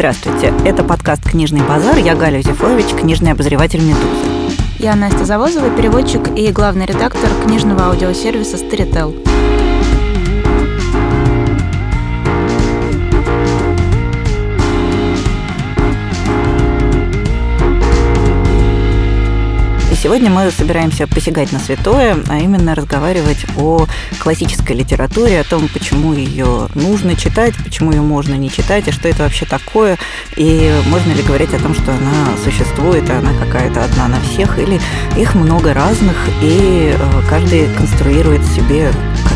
Здравствуйте, это подкаст «Книжный базар». Я Галя Зефович, книжный обозреватель «Медузы». Я Настя Завозова, переводчик и главный редактор книжного аудиосервиса «Старител». Сегодня мы собираемся посягать на святое, а именно разговаривать о классической литературе, о том, почему ее нужно читать, почему ее можно не читать, и что это вообще такое, и можно ли говорить о том, что она существует, и она какая-то одна на всех, или их много разных, и э, каждый конструирует себе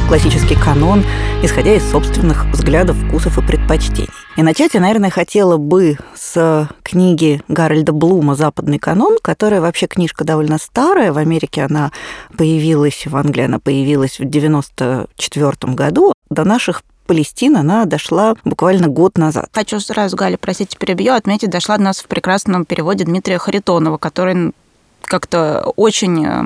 классический канон, исходя из собственных взглядов, вкусов и предпочтений. И начать я, наверное, хотела бы с книги Гарольда Блума «Западный канон», которая вообще книжка довольно старая. В Америке она появилась, в Англии она появилась в 94 году. До наших Палестина, она дошла буквально год назад. Хочу сразу, Галя, простите, перебью, отметить, дошла до нас в прекрасном переводе Дмитрия Харитонова, который как-то очень э,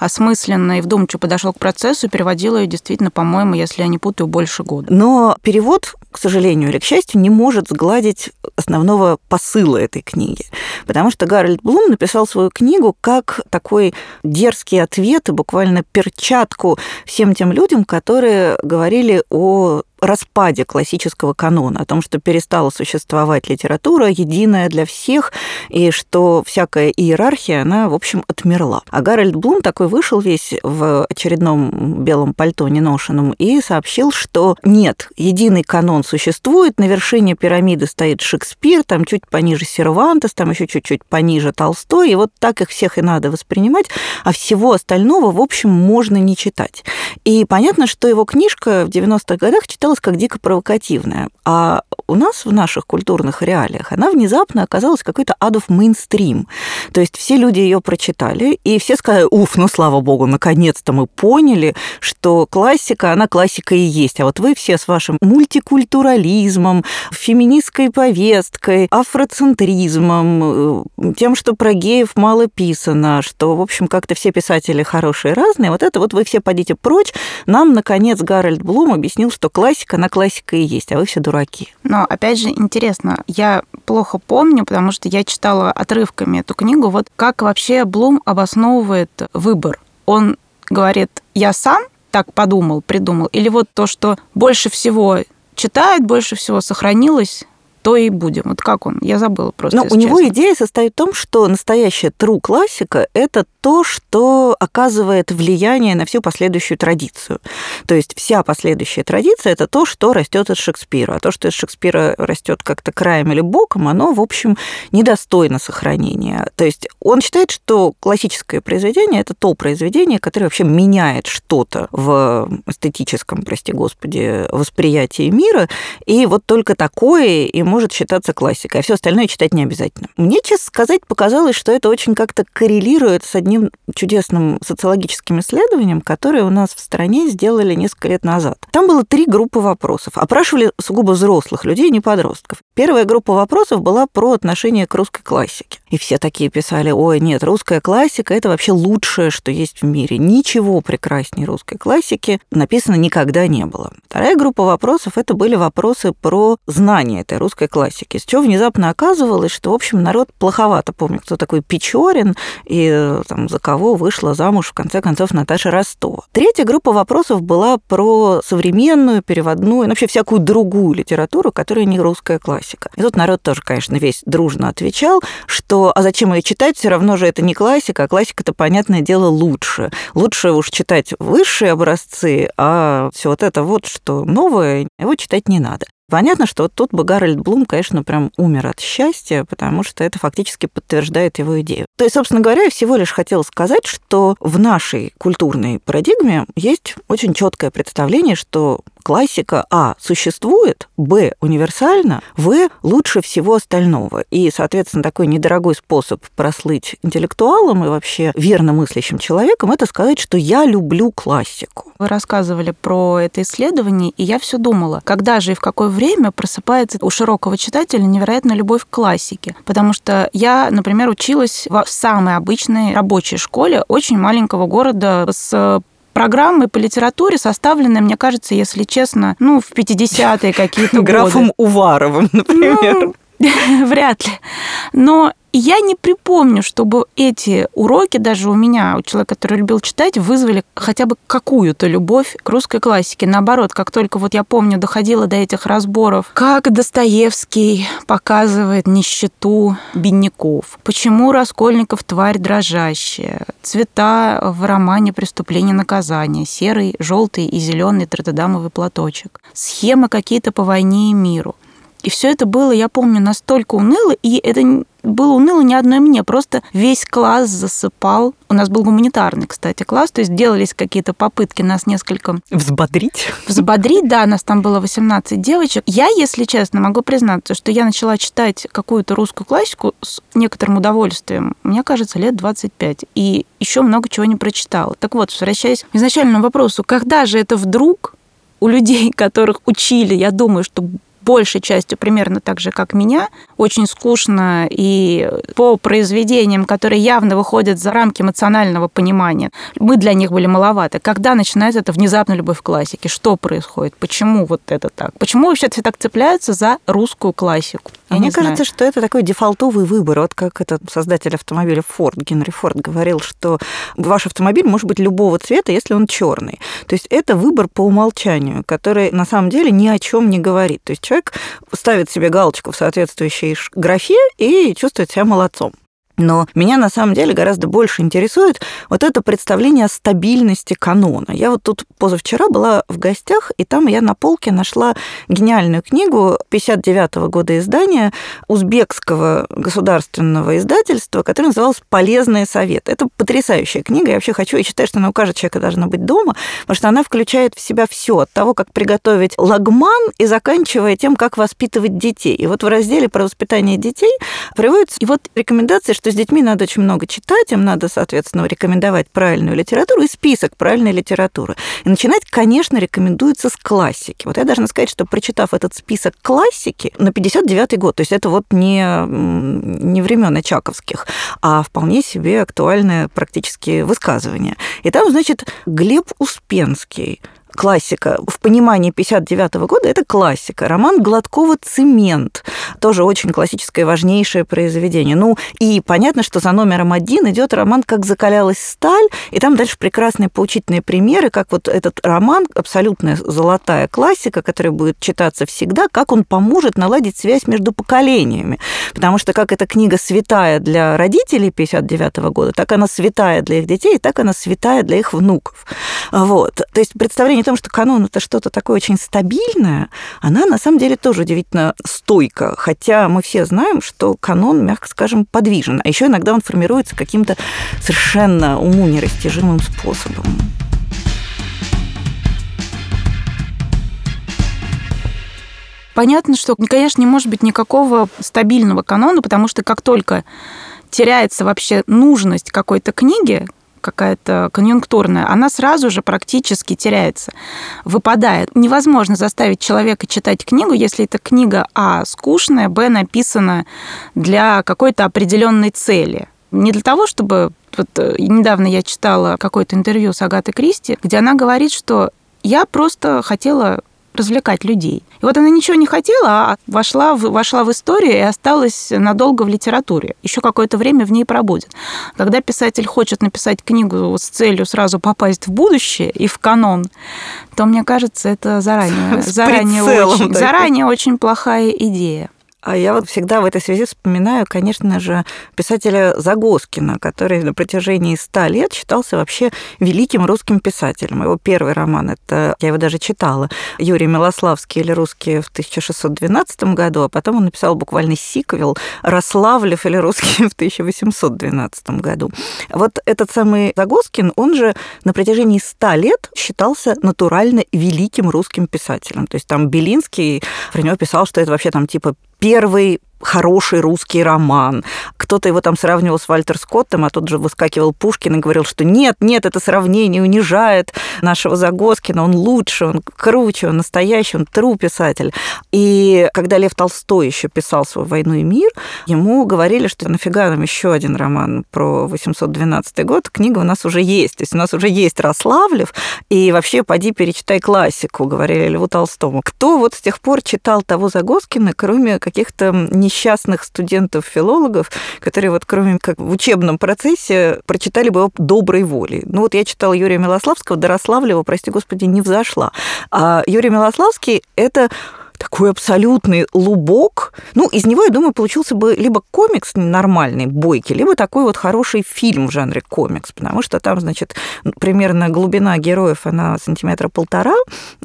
осмысленно и вдумчиво подошел к процессу, переводил ее действительно, по-моему, если я не путаю, больше года. Но перевод, к сожалению или к счастью, не может сгладить основного посыла этой книги. Потому что Гарольд Блум написал свою книгу как такой дерзкий ответ и буквально перчатку всем тем людям, которые говорили о распаде классического канона, о том, что перестала существовать литература единая для всех, и что всякая иерархия, она, в общем, отмерла. А Гарольд Блум такой вышел весь в очередном белом пальто неношенном и сообщил, что нет, единый канон существует, на вершине пирамиды стоит Шекспир, там чуть пониже Сервантес, там еще чуть-чуть пониже Толстой, и вот так их всех и надо воспринимать, а всего остального, в общем, можно не читать. И понятно, что его книжка в 90-х годах читала читалась как дико провокативная. А у нас в наших культурных реалиях она внезапно оказалась какой-то адов мейнстрим. То есть все люди ее прочитали, и все сказали, уф, ну слава богу, наконец-то мы поняли, что классика, она классика и есть. А вот вы все с вашим мультикультурализмом, феминистской повесткой, афроцентризмом, э, тем, что про геев мало писано, что, в общем, как-то все писатели хорошие разные, вот это вот вы все подите прочь. Нам, наконец, Гарольд Блум объяснил, что классика классика, она классика и есть, а вы все дураки. Но, опять же, интересно, я плохо помню, потому что я читала отрывками эту книгу, вот как вообще Блум обосновывает выбор. Он говорит, я сам так подумал, придумал, или вот то, что больше всего читает, больше всего сохранилось, то и будем. Вот как он? Я забыла просто. Но у него идея состоит в том, что настоящая true классика – это то, что оказывает влияние на всю последующую традицию. То есть вся последующая традиция – это то, что растет из Шекспира. А то, что из Шекспира растет как-то краем или боком, оно, в общем, недостойно сохранения. То есть он считает, что классическое произведение – это то произведение, которое вообще меняет что-то в эстетическом, прости господи, восприятии мира, и вот только такое и может считаться классикой, а все остальное читать не обязательно. Мне, честно сказать, показалось, что это очень как-то коррелирует с одним чудесным социологическим исследованием, которое у нас в стране сделали несколько лет назад. Там было три группы вопросов. Опрашивали сугубо взрослых людей, не подростков. Первая группа вопросов была про отношение к русской классике. И все такие писали, ой, нет, русская классика – это вообще лучшее, что есть в мире. Ничего прекраснее русской классики написано никогда не было. Вторая группа вопросов – это были вопросы про знание этой русской русской классики. С чего внезапно оказывалось, что, в общем, народ плоховато помнит, кто такой Печорин и там, за кого вышла замуж, в конце концов, Наташа Ростова. Третья группа вопросов была про современную, переводную, ну, вообще всякую другую литературу, которая не русская классика. И тут народ тоже, конечно, весь дружно отвечал, что а зачем ее читать, все равно же это не классика, а классика-то, понятное дело, лучше. Лучше уж читать высшие образцы, а все вот это вот, что новое, его читать не надо. Понятно, что вот тут бы Гарольд Блум, конечно, прям умер от счастья, потому что это фактически подтверждает его идею. То есть, собственно говоря, я всего лишь хотела сказать, что в нашей культурной парадигме есть очень четкое представление, что классика А существует, Б универсальна, В лучше всего остального. И, соответственно, такой недорогой способ прослыть интеллектуалом и вообще верно мыслящим человеком – это сказать, что я люблю классику. Вы рассказывали про это исследование, и я все думала, когда же и в какое время просыпается у широкого читателя невероятная любовь к классике. Потому что я, например, училась в самой обычной рабочей школе очень маленького города с программы по литературе, составленные, мне кажется, если честно, ну, в 50-е какие-то годы. Графом Уваровым, например. Ну, Вряд ли. Но я не припомню, чтобы эти уроки даже у меня, у человека, который любил читать, вызвали хотя бы какую-то любовь к русской классике. Наоборот, как только вот я помню, доходило до этих разборов, как Достоевский показывает нищету бедняков, почему Раскольников тварь дрожащая, цвета в романе «Преступление и наказание», серый, желтый и зеленый тротодамовый платочек, схемы какие-то по войне и миру. И все это было, я помню, настолько уныло, и это было уныло не одной мне, просто весь класс засыпал. У нас был гуманитарный, кстати, класс, то есть делались какие-то попытки нас несколько... Взбодрить? Взбодрить, да, нас там было 18 девочек. Я, если честно, могу признаться, что я начала читать какую-то русскую классику с некоторым удовольствием, мне кажется, лет 25, и еще много чего не прочитала. Так вот, возвращаясь к изначальному вопросу, когда же это вдруг у людей, которых учили, я думаю, что большей частью примерно так же, как меня, очень скучно и по произведениям, которые явно выходят за рамки эмоционального понимания, мы для них были маловаты. Когда начинается эта внезапная любовь к классике? Что происходит? Почему вот это так? Почему вообще все так цепляются за русскую классику? Я Мне кажется, знаю. что это такой дефолтовый выбор. Вот как этот создатель автомобиля Ford, Генри Форд, говорил, что ваш автомобиль может быть любого цвета, если он черный. То есть это выбор по умолчанию, который на самом деле ни о чем не говорит. То есть человек ставит себе галочку в соответствующей графе и чувствует себя молодцом. Но меня на самом деле гораздо больше интересует вот это представление о стабильности канона. Я вот тут позавчера была в гостях, и там я на полке нашла гениальную книгу 59 -го года издания узбекского государственного издательства, которая называлась «Полезные советы». Это потрясающая книга. Я вообще хочу и считаю, что она у каждого человека должна быть дома, потому что она включает в себя все от того, как приготовить лагман и заканчивая тем, как воспитывать детей. И вот в разделе про воспитание детей приводятся и вот рекомендации, что с детьми надо очень много читать, им надо, соответственно, рекомендовать правильную литературу и список правильной литературы. И начинать, конечно, рекомендуется с классики. Вот я должна сказать, что прочитав этот список классики на 59 год, то есть это вот не, не времен Очаковских, а вполне себе актуальное практически высказывание. И там, значит, Глеб Успенский, классика. В понимании 59 -го года это классика. Роман Гладкова «Цемент». Тоже очень классическое, важнейшее произведение. Ну, и понятно, что за номером один идет роман «Как закалялась сталь», и там дальше прекрасные поучительные примеры, как вот этот роман, абсолютная золотая классика, которая будет читаться всегда, как он поможет наладить связь между поколениями. Потому что как эта книга святая для родителей 59 -го года, так она святая для их детей, так она святая для их внуков. Вот. То есть представление о том, что канон это что-то такое очень стабильное, она на самом деле тоже удивительно стойка. Хотя мы все знаем, что канон, мягко скажем, подвижен. А еще иногда он формируется каким-то совершенно уму нерастяжимым способом. Понятно, что, конечно, не может быть никакого стабильного канона, потому что как только теряется вообще нужность какой-то книги, какая-то конъюнктурная, она сразу же практически теряется, выпадает. Невозможно заставить человека читать книгу, если эта книга, а, скучная, б, написана для какой-то определенной цели. Не для того, чтобы... Вот э, недавно я читала какое-то интервью с Агатой Кристи, где она говорит, что я просто хотела развлекать людей. И вот она ничего не хотела, а вошла в, вошла в историю и осталась надолго в литературе. Еще какое-то время в ней пробудет. Когда писатель хочет написать книгу с целью сразу попасть в будущее и в канон, то, мне кажется, это заранее, заранее, очень, заранее очень плохая идея. А я вот всегда в этой связи вспоминаю, конечно же, писателя Загоскина, который на протяжении ста лет считался вообще великим русским писателем. Его первый роман, это, я его даже читала, Юрий Милославский или «Русские» в 1612 году, а потом он написал буквально сиквел «Рославлев» или «Русские» в 1812 году. Вот этот самый Загоскин, он же на протяжении ста лет считался натурально великим русским писателем. То есть там Белинский про него писал, что это вообще там типа первый хороший русский роман. Кто-то его там сравнивал с Вальтер Скоттом, а тут же выскакивал Пушкин и говорил, что нет, нет, это сравнение унижает нашего Загоскина, он лучше, он круче, он настоящий, он тру писатель. И когда Лев Толстой еще писал свою «Войну и мир», ему говорили, что нафига нам еще один роман про 812 год, книга у нас уже есть, то есть у нас уже есть Рославлев, и вообще поди перечитай классику, говорили Льву Толстому. Кто вот с тех пор читал того Загоскина, кроме каких-то не несчастных студентов-филологов, которые вот кроме как в учебном процессе прочитали бы его доброй волей. Ну вот я читала Юрия Милославского, Дорославлева, прости господи, не взошла. А Юрий Милославский – это такой абсолютный лубок. Ну, из него, я думаю, получился бы либо комикс нормальный, бойкий, либо такой вот хороший фильм в жанре комикс, потому что там, значит, примерно глубина героев, она сантиметра полтора,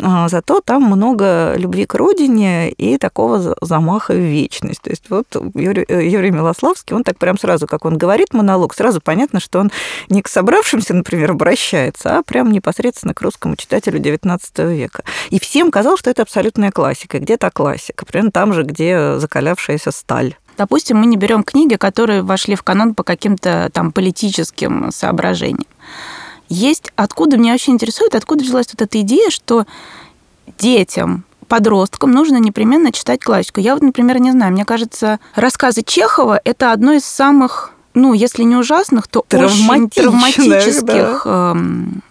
а зато там много любви к родине и такого замаха в вечность. То есть вот Юрий, э, Юрий Милославский, он так прям сразу, как он говорит монолог, сразу понятно, что он не к собравшимся, например, обращается, а прям непосредственно к русскому читателю XIX века. И всем казалось, что это абсолютная классика где-то классика, примерно там же, где закалявшаяся сталь. Допустим, мы не берем книги, которые вошли в канон по каким-то там политическим соображениям. Есть, откуда меня очень интересует, откуда взялась вот эта идея, что детям, подросткам нужно непременно читать классику. Я вот, например, не знаю, мне кажется, рассказы Чехова – это одно из самых ну, если не ужасных, то очень травматических да. э,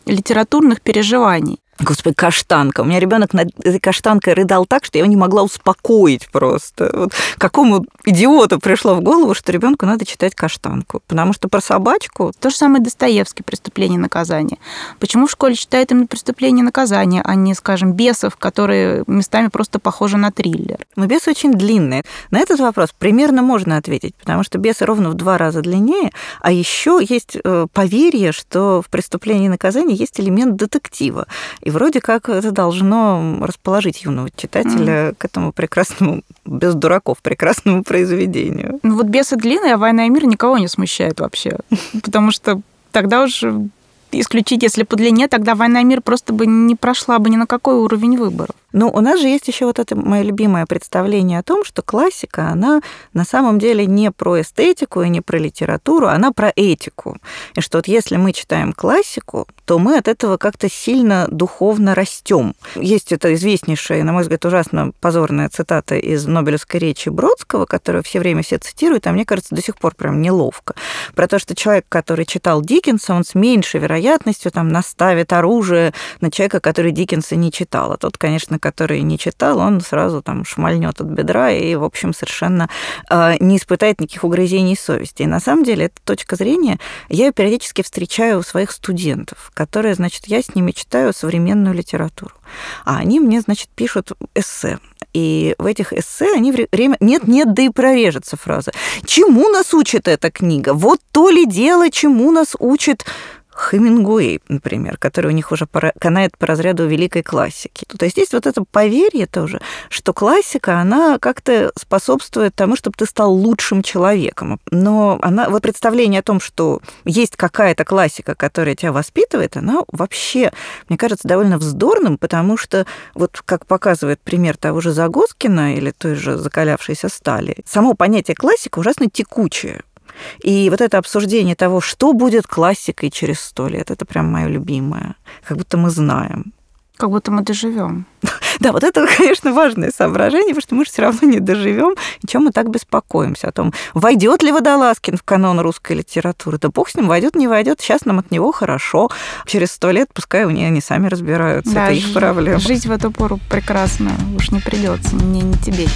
литературных переживаний. Господи, каштанка. У меня ребенок над этой каштанкой рыдал так, что я его не могла успокоить просто. Вот какому идиоту пришло в голову, что ребенку надо читать каштанку? Потому что про собачку... То же самое Достоевский «Преступление и наказание». Почему в школе читают именно «Преступление и наказание», а не, скажем, «Бесов», которые местами просто похожи на триллер? Но «Бес» очень длинный. На этот вопрос примерно можно ответить, потому что «Бесы» ровно в два раза длиннее, а еще есть э, поверье, что в «Преступлении и наказании» есть элемент детектива. И вроде как это должно расположить юного читателя mm. к этому прекрасному, без дураков, прекрасному произведению. Ну вот «Бесы длинные», а «Война и мир» никого не смущает вообще. Потому что тогда уж исключить, если по длине, тогда «Война и мир» просто бы не прошла бы ни на какой уровень выборов. Ну, у нас же есть еще вот это мое любимое представление о том, что классика, она на самом деле не про эстетику и не про литературу, она про этику. И что вот если мы читаем классику, то мы от этого как-то сильно духовно растем. Есть это известнейшая, на мой взгляд, ужасно позорная цитата из Нобелевской речи Бродского, которую все время все цитируют, а мне кажется, до сих пор прям неловко. Про то, что человек, который читал Диккенса, он с меньшей вероятностью там наставит оружие на человека, который Диккенса не читал. А тот, конечно, который не читал, он сразу там шмальнет от бедра и, в общем, совершенно э, не испытает никаких угрызений совести. И на самом деле эта точка зрения, я ее периодически встречаю у своих студентов, которые, значит, я с ними читаю современную литературу. А они мне, значит, пишут эссе. И в этих эссе они время... Нет-нет, да и прорежется фраза. Чему нас учит эта книга? Вот то ли дело, чему нас учит Хемингуэй, например, который у них уже канает по разряду великой классики. То есть есть вот это поверье тоже, что классика, она как-то способствует тому, чтобы ты стал лучшим человеком. Но она, вот представление о том, что есть какая-то классика, которая тебя воспитывает, она вообще, мне кажется, довольно вздорным, потому что вот как показывает пример того же Загоскина или той же закалявшейся стали, само понятие классика ужасно текучее. И вот это обсуждение того, что будет классикой через сто лет, это прям мое любимое. Как будто мы знаем. Как будто мы доживем. Да, вот это, конечно, важное соображение, потому что мы же все равно не доживем. И чем мы так беспокоимся? О том, войдет ли Водолазкин в канон русской литературы? Да бог с ним, войдет, не войдет. Сейчас нам от него хорошо. Через сто лет пускай у них они сами разбираются. Да, это их проблема. Жить в эту пору прекрасно. Уж не придется мне, не тебе.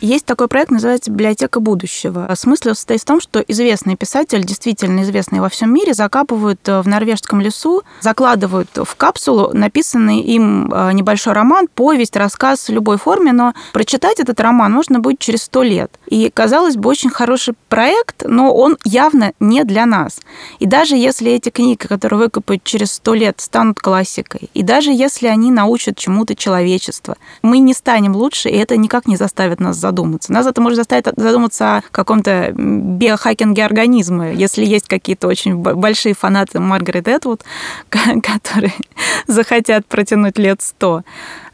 Есть такой проект, называется «Библиотека будущего». Смысл состоит в том, что известный писатель, действительно известный во всем мире, закапывают э, в норвежском лесу, закладывают в капсулу написанный им э, небольшой роман, повесть, рассказ в любой форме, но прочитать этот роман можно будет через сто лет. И, казалось бы, очень хороший проект, но он явно не для нас. И даже если эти книги, которые выкопают через сто лет, станут классикой, и даже если они научат чему-то человечество, мы не станем лучше, и это никак не заставит нас задуматься. Нас это может заставить задуматься о каком-то биохакинге организма, если есть какие-то очень большие фанаты Маргарет Этвуд, которые захотят протянуть лет сто.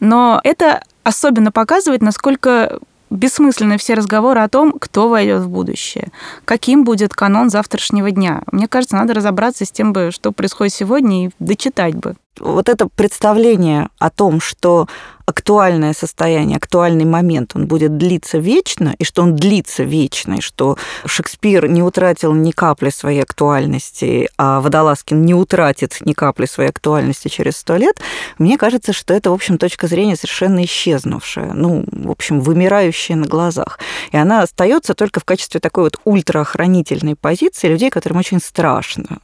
Но это особенно показывает, насколько бессмысленны все разговоры о том, кто войдет в будущее, каким будет канон завтрашнего дня. Мне кажется, надо разобраться с тем, что происходит сегодня, и дочитать бы. вот это представление о том, что актуальное состояние, актуальный момент, он будет длиться вечно, и что он длится вечно, и что Шекспир не утратил ни капли своей актуальности, а Водолазкин не утратит ни капли своей актуальности через сто лет, мне кажется, что это, в общем, точка зрения совершенно исчезнувшая, ну, в общем, вымирающая на глазах. И она остается только в качестве такой вот ультраохранительной позиции людей, которым очень страшно.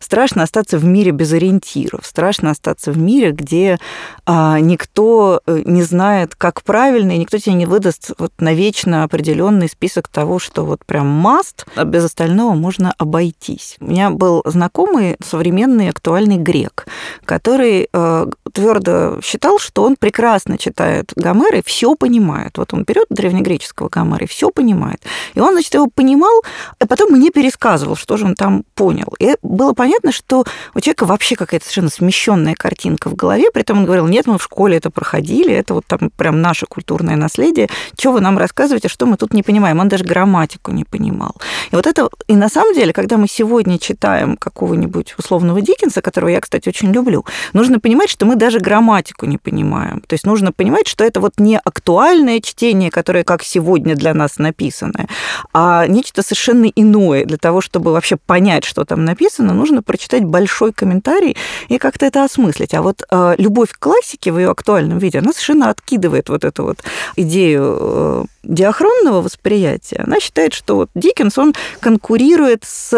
Страшно остаться в мире без ориентиров, страшно остаться в мире, где а, никто не знает, как правильно, и никто тебе не выдаст вот навечно определенный список того, что вот прям маст, а без остального можно обойтись. У меня был знакомый современный актуальный грек, который э, твердо считал, что он прекрасно читает Гомера и все понимает. Вот он берет древнегреческого Гомера и все понимает. И он, значит, его понимал, а потом мне пересказывал, что же он там понял. И было понятно, что у человека вообще какая-то совершенно смещенная картинка в голове, при этом он говорил, нет, мы в школе это проходили, это вот там прям наше культурное наследие, что вы нам рассказываете, что мы тут не понимаем. Он даже грамматику не понимал. И вот это, и на самом деле, когда мы сегодня читаем какого-нибудь условного Диккенса, которого я, кстати, очень люблю, нужно понимать, что мы даже грамматику не понимаем. То есть нужно понимать, что это вот не актуальное чтение, которое как сегодня для нас написанное, а нечто совершенно иное. Для того, чтобы вообще понять, что там написано, нужно прочитать большой комментарий и как-то это осмыслить. А вот э, любовь к классике в ее актуальном виде, она совершенно откидывает вот эту вот идею э, диахронного восприятия. Она считает, что вот Диккенс, он конкурирует с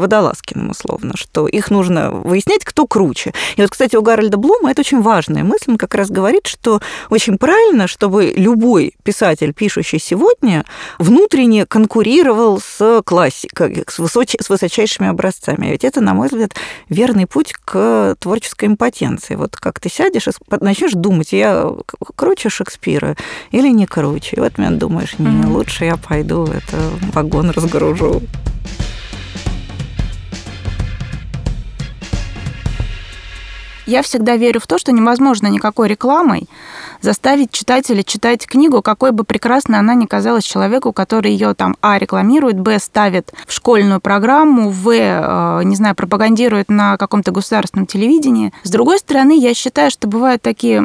Водолазкиным, условно, что их нужно выяснять, кто круче. И вот, кстати, у Гарольда Блума это очень важная мысль. Он как раз говорит, что очень правильно, чтобы любой писатель, пишущий сегодня, внутренне конкурировал с классикой, с, высоч... с высочайшими образцами. Ведь это, на мой взгляд, верный путь к творческой импотенции. Вот как ты сядешь и начнешь думать, я круче Шекспира или не круче. И в этот момент думаешь, не, лучше я пойду это вагон разгружу. Я всегда верю в то, что невозможно никакой рекламой заставить читателя читать книгу, какой бы прекрасной она ни казалась человеку, который ее там, а, рекламирует, б, ставит в школьную программу, в, э, не знаю, пропагандирует на каком-то государственном телевидении. С другой стороны, я считаю, что бывают такие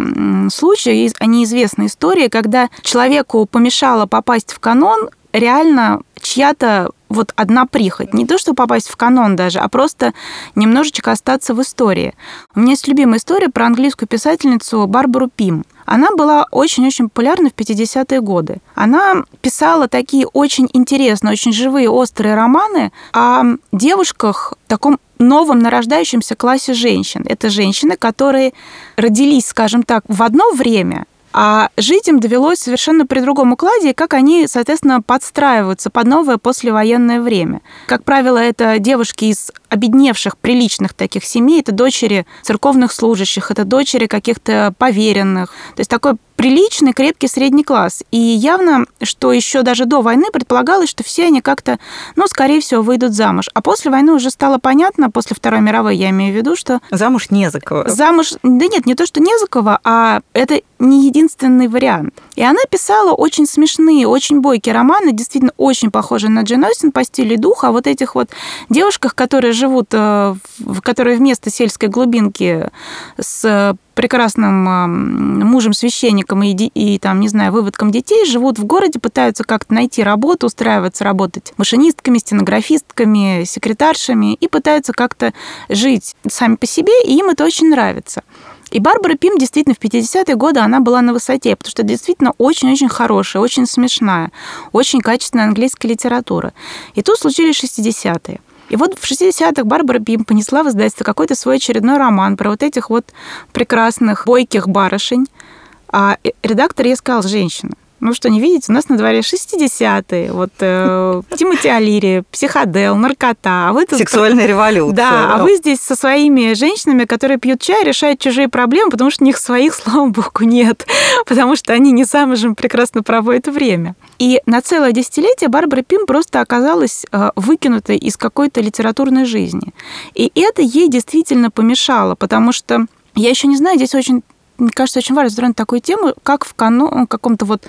случаи, они известны истории, когда человеку помешало попасть в канон реально чья-то вот одна прихоть. Не то, чтобы попасть в канон даже, а просто немножечко остаться в истории. У меня есть любимая история про английскую писательницу Барбару Пим. Она была очень-очень популярна в 50-е годы. Она писала такие очень интересные, очень живые, острые романы о девушках в таком новом нарождающемся классе женщин. Это женщины, которые родились, скажем так, в одно время, а жить им довелось совершенно при другом укладе, как они, соответственно, подстраиваются под новое послевоенное время. Как правило, это девушки из обедневших, приличных таких семей, это дочери церковных служащих, это дочери каких-то поверенных. То есть такой приличный, крепкий средний класс. И явно, что еще даже до войны предполагалось, что все они как-то, ну, скорее всего, выйдут замуж. А после войны уже стало понятно, после Второй мировой, я имею в виду, что... Замуж не за кого. Замуж... Да нет, не то, что не за кого, а это не единственный вариант. И она писала очень смешные, очень бойкие романы, действительно очень похожие на Джейн Остин по стилю и духу, о вот этих вот девушках, которые живут, э, которые вместо сельской глубинки с прекрасным мужем священником и, и там, не знаю, выводком детей, живут в городе, пытаются как-то найти работу, устраиваться, работать машинистками, стенографистками, секретаршами и пытаются как-то жить сами по себе, и им это очень нравится. И Барбара Пим действительно в 50-е годы она была на высоте, потому что действительно очень-очень хорошая, очень смешная, очень качественная английская литература. И тут случились 60-е. И вот в 60-х Барбара Бим понесла в издательство какой-то свой очередной роман про вот этих вот прекрасных бойких барышень. А редактор ей сказал, женщина, ну что, не видите, у нас на дворе 60-е, вот э, Тимоти Алири, психодел, наркота. А вы тут... Сексуальная революция. Да, а вы здесь со своими женщинами, которые пьют чай, решают чужие проблемы, потому что у них своих, слава богу, нет, потому что они не замужем прекрасно проводят время. И на целое десятилетие Барбара Пим просто оказалась э, выкинутой из какой-то литературной жизни. И это ей действительно помешало, потому что я еще не знаю, здесь очень мне кажется, очень важно затронуть такую тему, как в канон, каком-то вот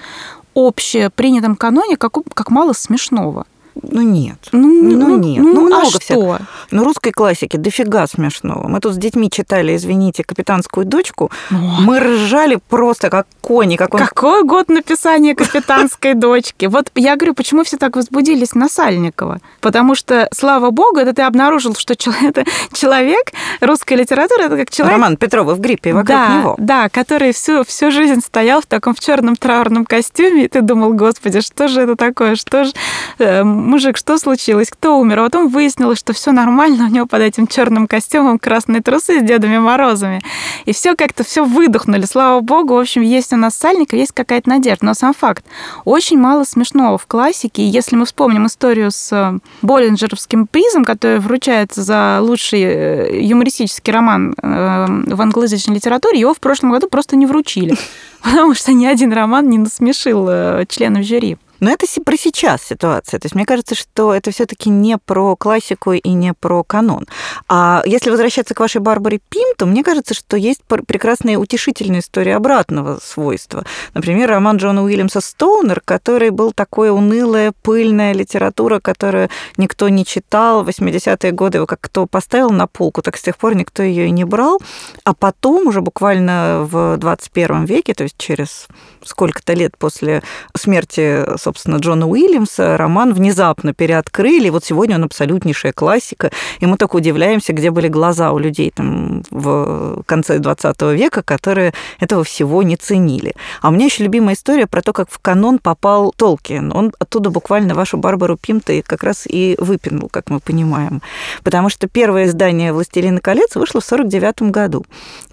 общепринятом каноне, как, как мало смешного. Ну нет. Ну, Ну, ну, нет. Ну, Ну, а что? всякого. Ну, русской классики дофига смешного. Мы тут с детьми читали, извините, «Капитанскую дочку». Ну, Мы ржали просто как кони, как он... Какой год написания «Капитанской дочки»? Вот я говорю, почему все так возбудились на Сальникова? Потому что, слава богу, это ты обнаружил, что чел- это человек, русская литература, это как человек... Роман Петрова в гриппе, вокруг да, него. Да, который всю, всю жизнь стоял в таком в черном траурном костюме, и ты думал, господи, что же это такое? Что же, э, мужик, что случилось? Кто умер? А потом выяснилось, что все нормально, у него под этим черным костюмом красные трусы с Дедами Морозами. И все как-то все выдохнули. Слава богу, в общем, есть у нас Сальников, есть какая-то надежда. Но сам факт, очень мало смешного в классике. И если мы вспомним историю с э, Боллинджеровским призом, который вручается за лучший э, юмористический роман э, в англоязычной литературе, его в прошлом году просто не вручили, потому что ни один роман не насмешил членов жюри. Но это про сейчас ситуация. То есть мне кажется, что это все таки не про классику и не про канон. А если возвращаться к вашей Барбаре Пим, то мне кажется, что есть пр- прекрасная утешительная история обратного свойства. Например, роман Джона Уильямса «Стоунер», который был такой унылая, пыльная литература, которую никто не читал. В 80-е годы его как кто поставил на полку, так с тех пор никто ее и не брал. А потом, уже буквально в 21 веке, то есть через сколько-то лет после смерти, собственно, Джона Уильямса, роман внезапно переоткрыли. Вот сегодня он абсолютнейшая классика. И мы только удивляемся, где были глаза у людей там в конце 20 века, которые этого всего не ценили. А у меня еще любимая история про то, как в канон попал Толкин. Он оттуда буквально вашу Барбару Пимта как раз и выпинул, как мы понимаем. Потому что первое издание «Властелина колец» вышло в 49 году.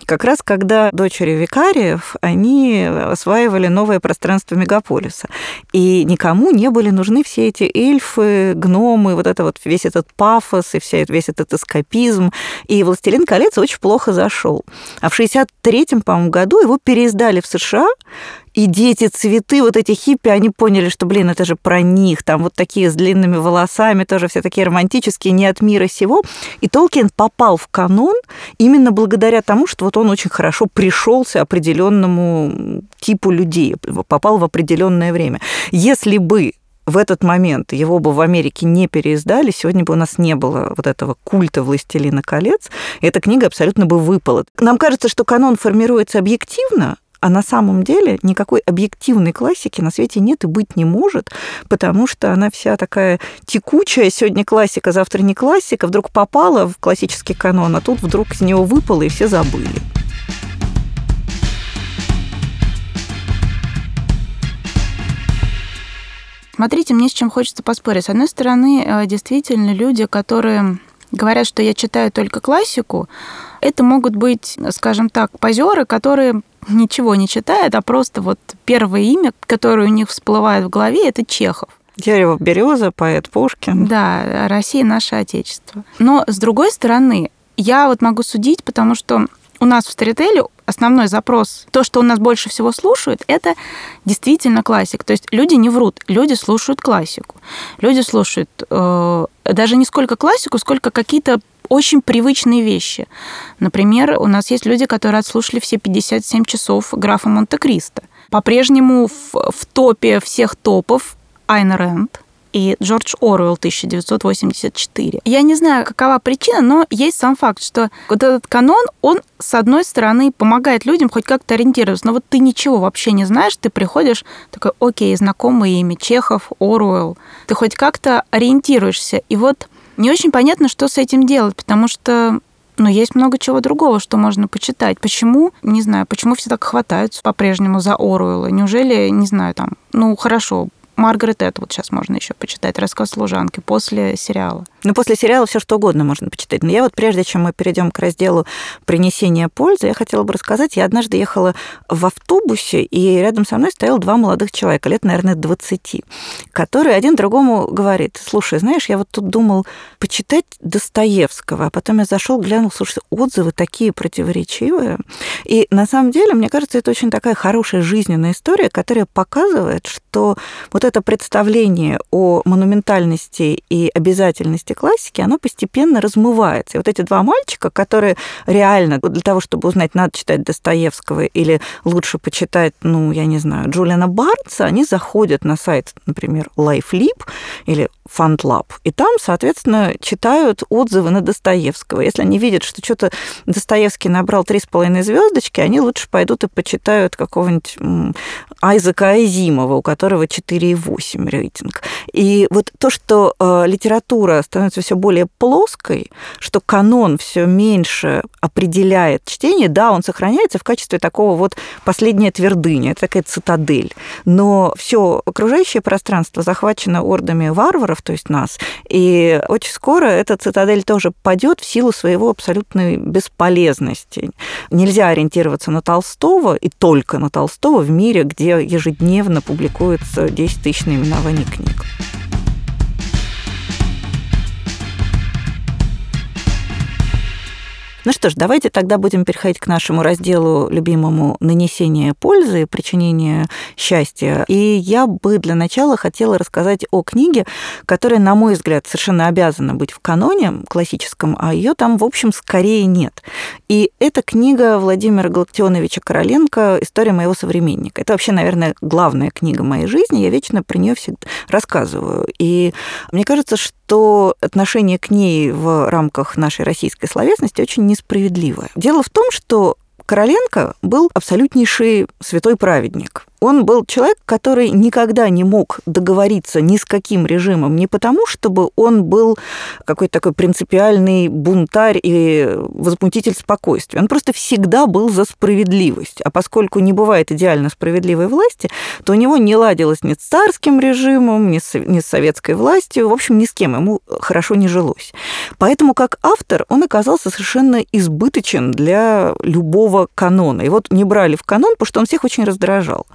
Как раз когда дочери викариев, они осваивали новое пространство мегаполиса. И никому не были нужны все эти эльфы, гномы, вот это вот весь этот пафос и вся, весь этот эскапизм. И «Властелин колец» очень плохо зашел. А в 63-м, по-моему, году его переиздали в США, и дети, цветы, вот эти хиппи, они поняли, что, блин, это же про них. Там вот такие с длинными волосами, тоже все такие романтические, не от мира сего. И Толкин попал в канон именно благодаря тому, что вот он очень хорошо пришелся определенному типу людей, попал в определенное время. Если бы в этот момент его бы в Америке не переиздали, сегодня бы у нас не было вот этого культа «Властелина колец», и эта книга абсолютно бы выпала. Нам кажется, что канон формируется объективно, а на самом деле никакой объективной классики на свете нет и быть не может, потому что она вся такая текучая. Сегодня классика, завтра не классика. Вдруг попала в классический канон, а тут вдруг из него выпало, и все забыли. Смотрите, мне с чем хочется поспорить. С одной стороны, э, действительно, люди, которые говорят, что я читаю только классику, это могут быть, скажем так, позеры, которые ничего не читают, а просто вот первое имя, которое у них всплывает в голове, это Чехов. Дерево береза, поэт Пушкин. Да, Россия наше отечество. Но с другой стороны, я вот могу судить, потому что у нас в Старителе основной запрос, то, что у нас больше всего слушают, это действительно классик. То есть люди не врут, люди слушают классику. Люди слушают э, даже не сколько классику, сколько какие-то очень привычные вещи. Например, у нас есть люди, которые отслушали все 57 часов графа Монте-Кристо. По-прежнему в, в топе всех топов Айн Рэнд и Джордж Оруэлл 1984. Я не знаю, какова причина, но есть сам факт, что вот этот канон, он, с одной стороны, помогает людям хоть как-то ориентироваться. Но вот ты ничего вообще не знаешь, ты приходишь, такой, окей, знакомое имя, Чехов, Оруэлл. Ты хоть как-то ориентируешься. И вот не очень понятно, что с этим делать, потому что но есть много чего другого, что можно почитать. Почему, не знаю, почему все так хватаются по-прежнему за Оруэлла? Неужели, не знаю, там, ну, хорошо, Маргарет Этвуд сейчас можно еще почитать, рассказ служанки после сериала. Ну, после сериала все что угодно можно почитать. Но я вот прежде чем мы перейдем к разделу принесения пользы, я хотела бы рассказать, я однажды ехала в автобусе, и рядом со мной стоял два молодых человека, лет, наверное, 20, которые один другому говорит, слушай, знаешь, я вот тут думал почитать Достоевского, а потом я зашел, глянул, слушай, отзывы такие противоречивые. И на самом деле, мне кажется, это очень такая хорошая жизненная история, которая показывает, что вот это представление о монументальности и обязательности классики, оно постепенно размывается. И вот эти два мальчика, которые реально для того, чтобы узнать, надо читать Достоевского или лучше почитать, ну, я не знаю, Джулиана Барнса, они заходят на сайт, например, LifeLib или FundLab. И там, соответственно, читают отзывы на Достоевского. Если они видят, что что-то Достоевский набрал три с половиной звездочки, они лучше пойдут и почитают какого-нибудь Айзека Айзимова, у которого 4,8 рейтинг. И вот то, что э, литература становится все более плоской, что канон все меньше определяет чтение, да, он сохраняется в качестве такого вот последняя твердыня, это такая цитадель. Но все окружающее пространство захвачено ордами варваров, то есть нас, и очень скоро эта цитадель тоже падет в силу своего абсолютной бесполезности. Нельзя ориентироваться на Толстого и только на Толстого в мире, где ежедневно публикуется 10 тысяч наименований книг. Ну что ж, давайте тогда будем переходить к нашему разделу любимому нанесение пользы, причинение счастья. И я бы для начала хотела рассказать о книге, которая, на мой взгляд, совершенно обязана быть в каноне классическом, а ее там, в общем, скорее нет. И это книга Владимира Галактионовича Короленко «История моего современника». Это вообще, наверное, главная книга моей жизни. Я вечно про нее всегда рассказываю. И мне кажется, что отношение к ней в рамках нашей российской словесности очень не несправедливое. Дело в том, что Короленко был абсолютнейший святой праведник. Он был человек, который никогда не мог договориться ни с каким режимом, не потому, чтобы он был какой-то такой принципиальный бунтарь и возмутитель спокойствия. Он просто всегда был за справедливость. А поскольку не бывает идеально справедливой власти, то у него не ладилось ни с царским режимом, ни с, ни с советской властью, в общем, ни с кем ему хорошо не жилось. Поэтому как автор он оказался совершенно избыточен для любого канона. И вот не брали в канон, потому что он всех очень раздражал.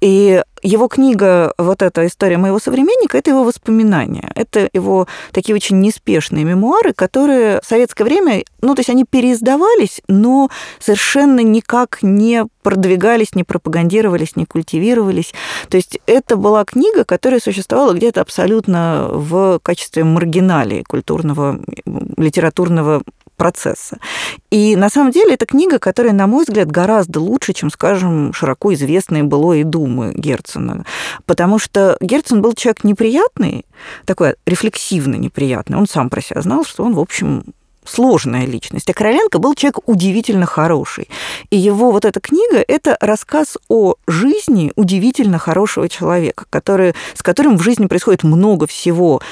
И его книга, вот эта история моего современника, это его воспоминания. Это его такие очень неспешные мемуары, которые в советское время, ну, то есть они переиздавались, но совершенно никак не продвигались, не пропагандировались, не культивировались. То есть это была книга, которая существовала где-то абсолютно в качестве маргиналии культурного, литературного процесса. И на самом деле это книга, которая, на мой взгляд, гораздо лучше, чем, скажем, широко известные былое думы Герцена. Потому что Герцен был человек неприятный, такой рефлексивно неприятный. Он сам про себя знал, что он, в общем, сложная личность. А Короленко был человек удивительно хороший. И его вот эта книга – это рассказ о жизни удивительно хорошего человека, который, с которым в жизни происходит много всего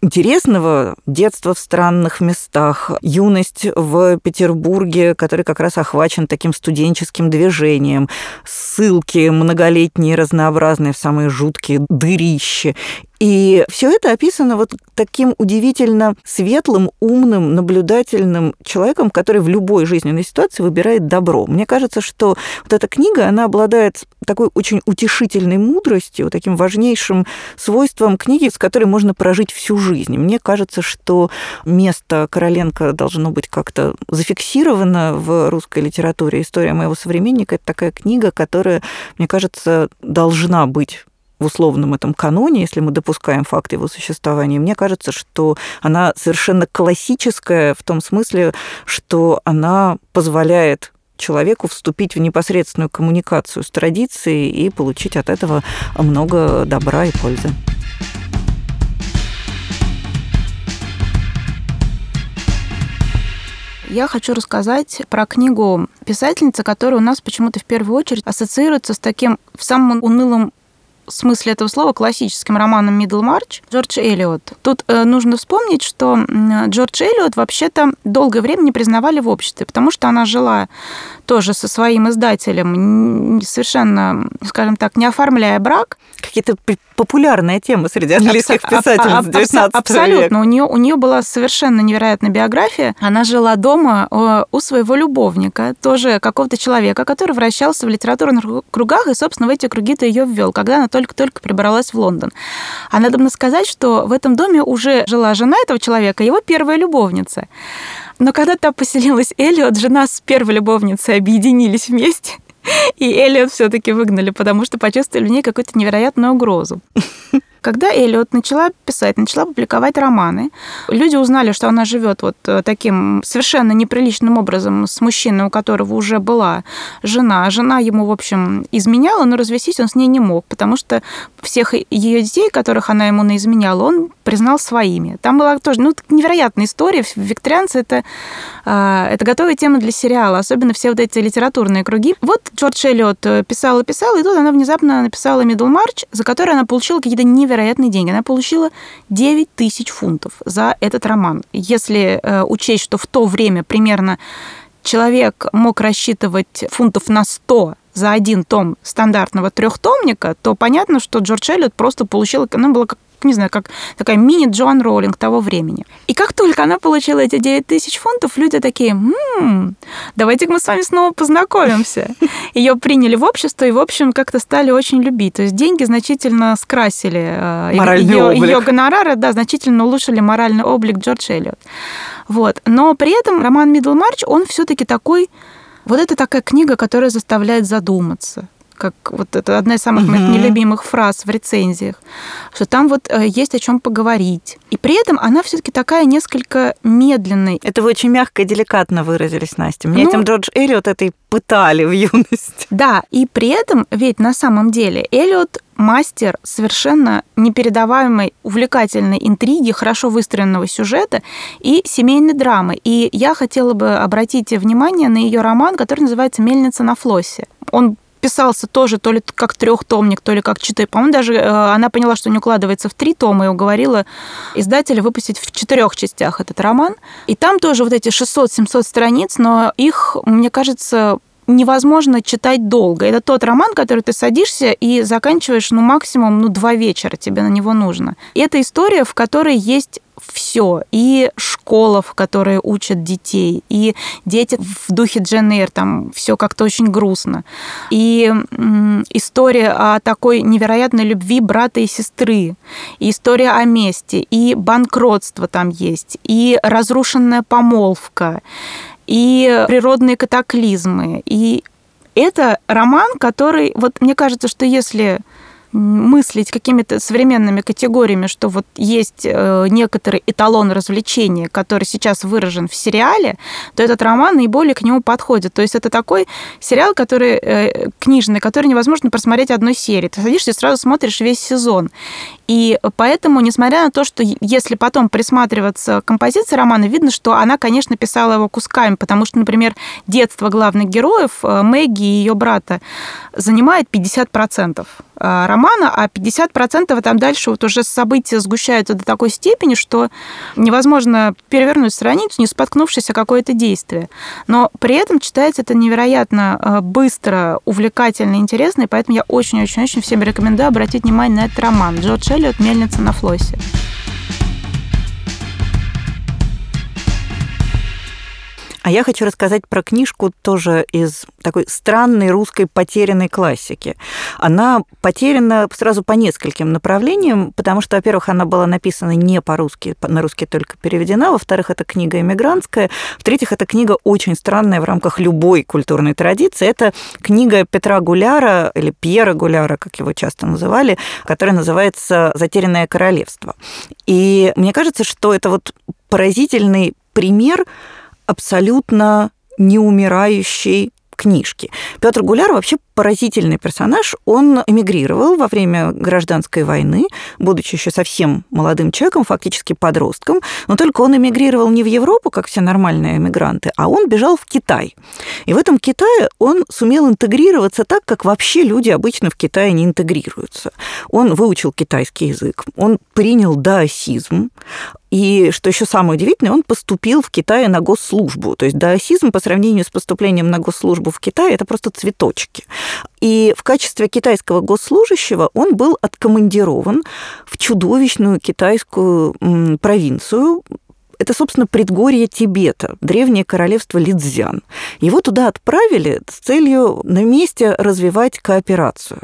интересного детства в странных местах, юность в Петербурге, который как раз охвачен таким студенческим движением, ссылки многолетние, разнообразные в самые жуткие дырищи. И все это описано вот таким удивительно светлым, умным, наблюдательным человеком, который в любой жизненной ситуации выбирает добро. Мне кажется, что вот эта книга, она обладает такой очень утешительной мудростью, таким важнейшим свойством книги, с которой можно прожить всю жизнь. Мне кажется, что место Короленко должно быть как-то зафиксировано в русской литературе. История моего современника – это такая книга, которая, мне кажется, должна быть в условном этом каноне, если мы допускаем факт его существования, мне кажется, что она совершенно классическая в том смысле, что она позволяет человеку вступить в непосредственную коммуникацию с традицией и получить от этого много добра и пользы. Я хочу рассказать про книгу писательницы, которая у нас почему-то в первую очередь ассоциируется с таким в самом унылом смысле этого слова классическим романом «Миддлмарч» Джордж Эллиот. Тут э, нужно вспомнить, что Джордж Эллиот вообще-то долгое время не признавали в обществе, потому что она жила тоже со своим издателем, совершенно, скажем так, не оформляя брак. Какие-то популярная тема среди английских Абсо- писательниц 19 Абсолютно. Века. У нее, у нее была совершенно невероятная биография. Она жила дома у своего любовника, тоже какого-то человека, который вращался в литературных кругах, и, собственно, в эти круги-то ее ввел, когда она только-только прибралась в Лондон. А надо бы сказать, что в этом доме уже жила жена этого человека, его первая любовница. Но когда там поселилась Эллиот, жена с первой любовницей объединились вместе. И Эллиот все-таки выгнали, потому что почувствовали в ней какую-то невероятную угрозу. Когда Эллиот начала писать, начала публиковать романы, люди узнали, что она живет вот э, таким совершенно неприличным образом с мужчиной, у которого уже была жена. Жена ему, в общем, изменяла, но развестись он с ней не мог, потому что всех ее детей, которых она ему наизменяла, он признал своими. Там была тоже ну, невероятная история. Викторианцы это, а, это готовая тема для сериала, особенно все вот эти литературные круги. Вот Джордж Эллиот э, писал и писал, и тут она внезапно написала «Миддлмарч», за который она получила какие-то невероятные деньги. Она получила 9 тысяч фунтов за этот роман. Если э, учесть, что в то время примерно человек мог рассчитывать фунтов на 100 за один том стандартного трехтомника, то понятно, что Джордж Эллиот просто получил, она была как не знаю, как такая мини-Джоан Роулинг того времени. И как только она получила эти 9 тысяч фунтов, люди такие, м-м, давайте мы с вами снова познакомимся. Ее приняли в общество и, в общем, как-то стали очень любить. То есть деньги значительно скрасили э, ее, ее гонорары, да, значительно улучшили моральный облик Джордж Эллиот. Вот. Но при этом роман Миддлмарч, он все-таки такой вот это такая книга, которая заставляет задуматься как вот это одна из самых угу. моих нелюбимых фраз в рецензиях, что там вот э, есть о чем поговорить. И при этом она все-таки такая несколько медленная. Это вы очень мягко и деликатно выразились, Настя. Меня ну, этим Джордж Эллиот этой пытали в юности. Да, и при этом ведь на самом деле Эллиот мастер совершенно непередаваемой, увлекательной интриги, хорошо выстроенного сюжета и семейной драмы. И я хотела бы обратить внимание на ее роман, который называется «Мельница на флоссе». Он писался тоже то ли как трехтомник, то ли как четыре. По-моему, даже э, она поняла, что не укладывается в три тома и уговорила издателя выпустить в четырех частях этот роман. И там тоже вот эти 600-700 страниц, но их, мне кажется, невозможно читать долго. Это тот роман, который ты садишься и заканчиваешь, ну, максимум, ну, два вечера тебе на него нужно. И это история, в которой есть все. И школа, в которой учат детей, и дети в духе Джен Эйр, там все как-то очень грустно. И история о такой невероятной любви брата и сестры, и история о мести, и банкротство там есть, и разрушенная помолвка, и природные катаклизмы. И это роман, который, вот мне кажется, что если мыслить какими-то современными категориями, что вот есть э, некоторый эталон развлечения, который сейчас выражен в сериале, то этот роман наиболее к нему подходит. То есть это такой сериал, который э, книжный, который невозможно просмотреть одной серии. Ты садишься и сразу смотришь весь сезон. И поэтому, несмотря на то, что если потом присматриваться к композиции романа, видно, что она, конечно, писала его кусками, потому что, например, детство главных героев, э, Мэгги и ее брата, занимает 50% э, романа, а 50% там дальше вот уже события сгущаются до такой степени, что невозможно перевернуть страницу, не споткнувшись о какое-то действие. Но при этом читается это невероятно э, быстро, увлекательно, интересно, и поэтому я очень-очень-очень всем рекомендую обратить внимание на этот роман. Джордж Эллиот «Мельница на флосе». А я хочу рассказать про книжку тоже из такой странной русской потерянной классики. Она потеряна сразу по нескольким направлениям, потому что, во-первых, она была написана не по-русски, на русский только переведена, во-вторых, это книга эмигрантская, в-третьих, это книга очень странная в рамках любой культурной традиции. Это книга Петра Гуляра, или Пьера Гуляра, как его часто называли, которая называется «Затерянное королевство». И мне кажется, что это вот поразительный пример абсолютно неумирающей книжки. Петр Гуляр вообще поразительный персонаж. Он эмигрировал во время гражданской войны, будучи еще совсем молодым человеком, фактически подростком. Но только он эмигрировал не в Европу, как все нормальные эмигранты, а он бежал в Китай. И в этом Китае он сумел интегрироваться так, как вообще люди обычно в Китае не интегрируются. Он выучил китайский язык, он принял даосизм, и что еще самое удивительное, он поступил в Китае на госслужбу. То есть даосизм по сравнению с поступлением на госслужбу в Китае это просто цветочки. И в качестве китайского госслужащего он был откомандирован в чудовищную китайскую провинцию, это, собственно, предгорье Тибета, древнее королевство Лидзян. Его туда отправили с целью на месте развивать кооперацию.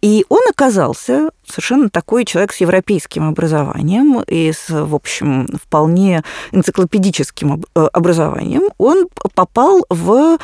И он оказался совершенно такой человек с европейским образованием и с, в общем, вполне энциклопедическим э, образованием. Он попал в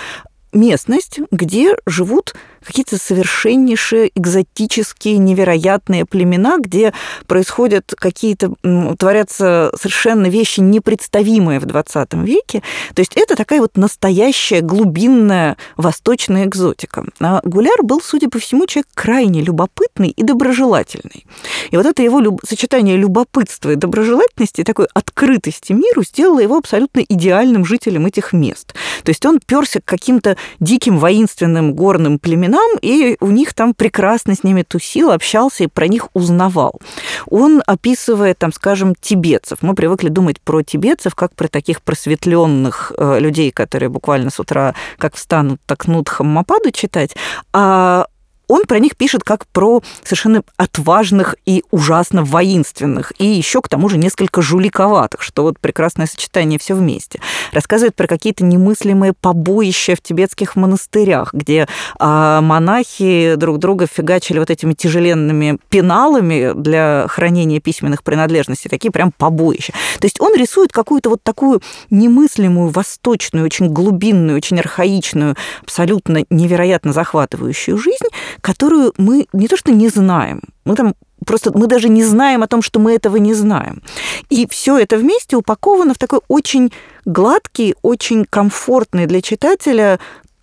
местность, где живут какие-то совершеннейшие, экзотические, невероятные племена, где происходят какие-то, творятся совершенно вещи непредставимые в 20 веке. То есть это такая вот настоящая глубинная восточная экзотика. А Гуляр был, судя по всему, человек крайне любопытный и доброжелательный. И вот это его люб... сочетание любопытства и доброжелательности, такой открытости миру сделало его абсолютно идеальным жителем этих мест. То есть он перся к каким-то диким воинственным горным племенам, нам, и у них там прекрасно с ними тусил, общался и про них узнавал. Он описывает, там, скажем, тибетцев. Мы привыкли думать про тибетцев как про таких просветленных э, людей, которые буквально с утра как встанут, так нут Хаммападу читать. А он про них пишет как про совершенно отважных и ужасно воинственных, и еще к тому же несколько жуликоватых, что вот прекрасное сочетание все вместе. Рассказывает про какие-то немыслимые побоища в тибетских монастырях, где а, монахи друг друга фигачили вот этими тяжеленными пеналами для хранения письменных принадлежностей, такие прям побоища. То есть он рисует какую-то вот такую немыслимую, восточную, очень глубинную, очень архаичную, абсолютно невероятно захватывающую жизнь, которую мы не то что не знаем, мы там просто мы даже не знаем о том, что мы этого не знаем. И все это вместе упаковано в такой очень гладкий, очень комфортный для читателя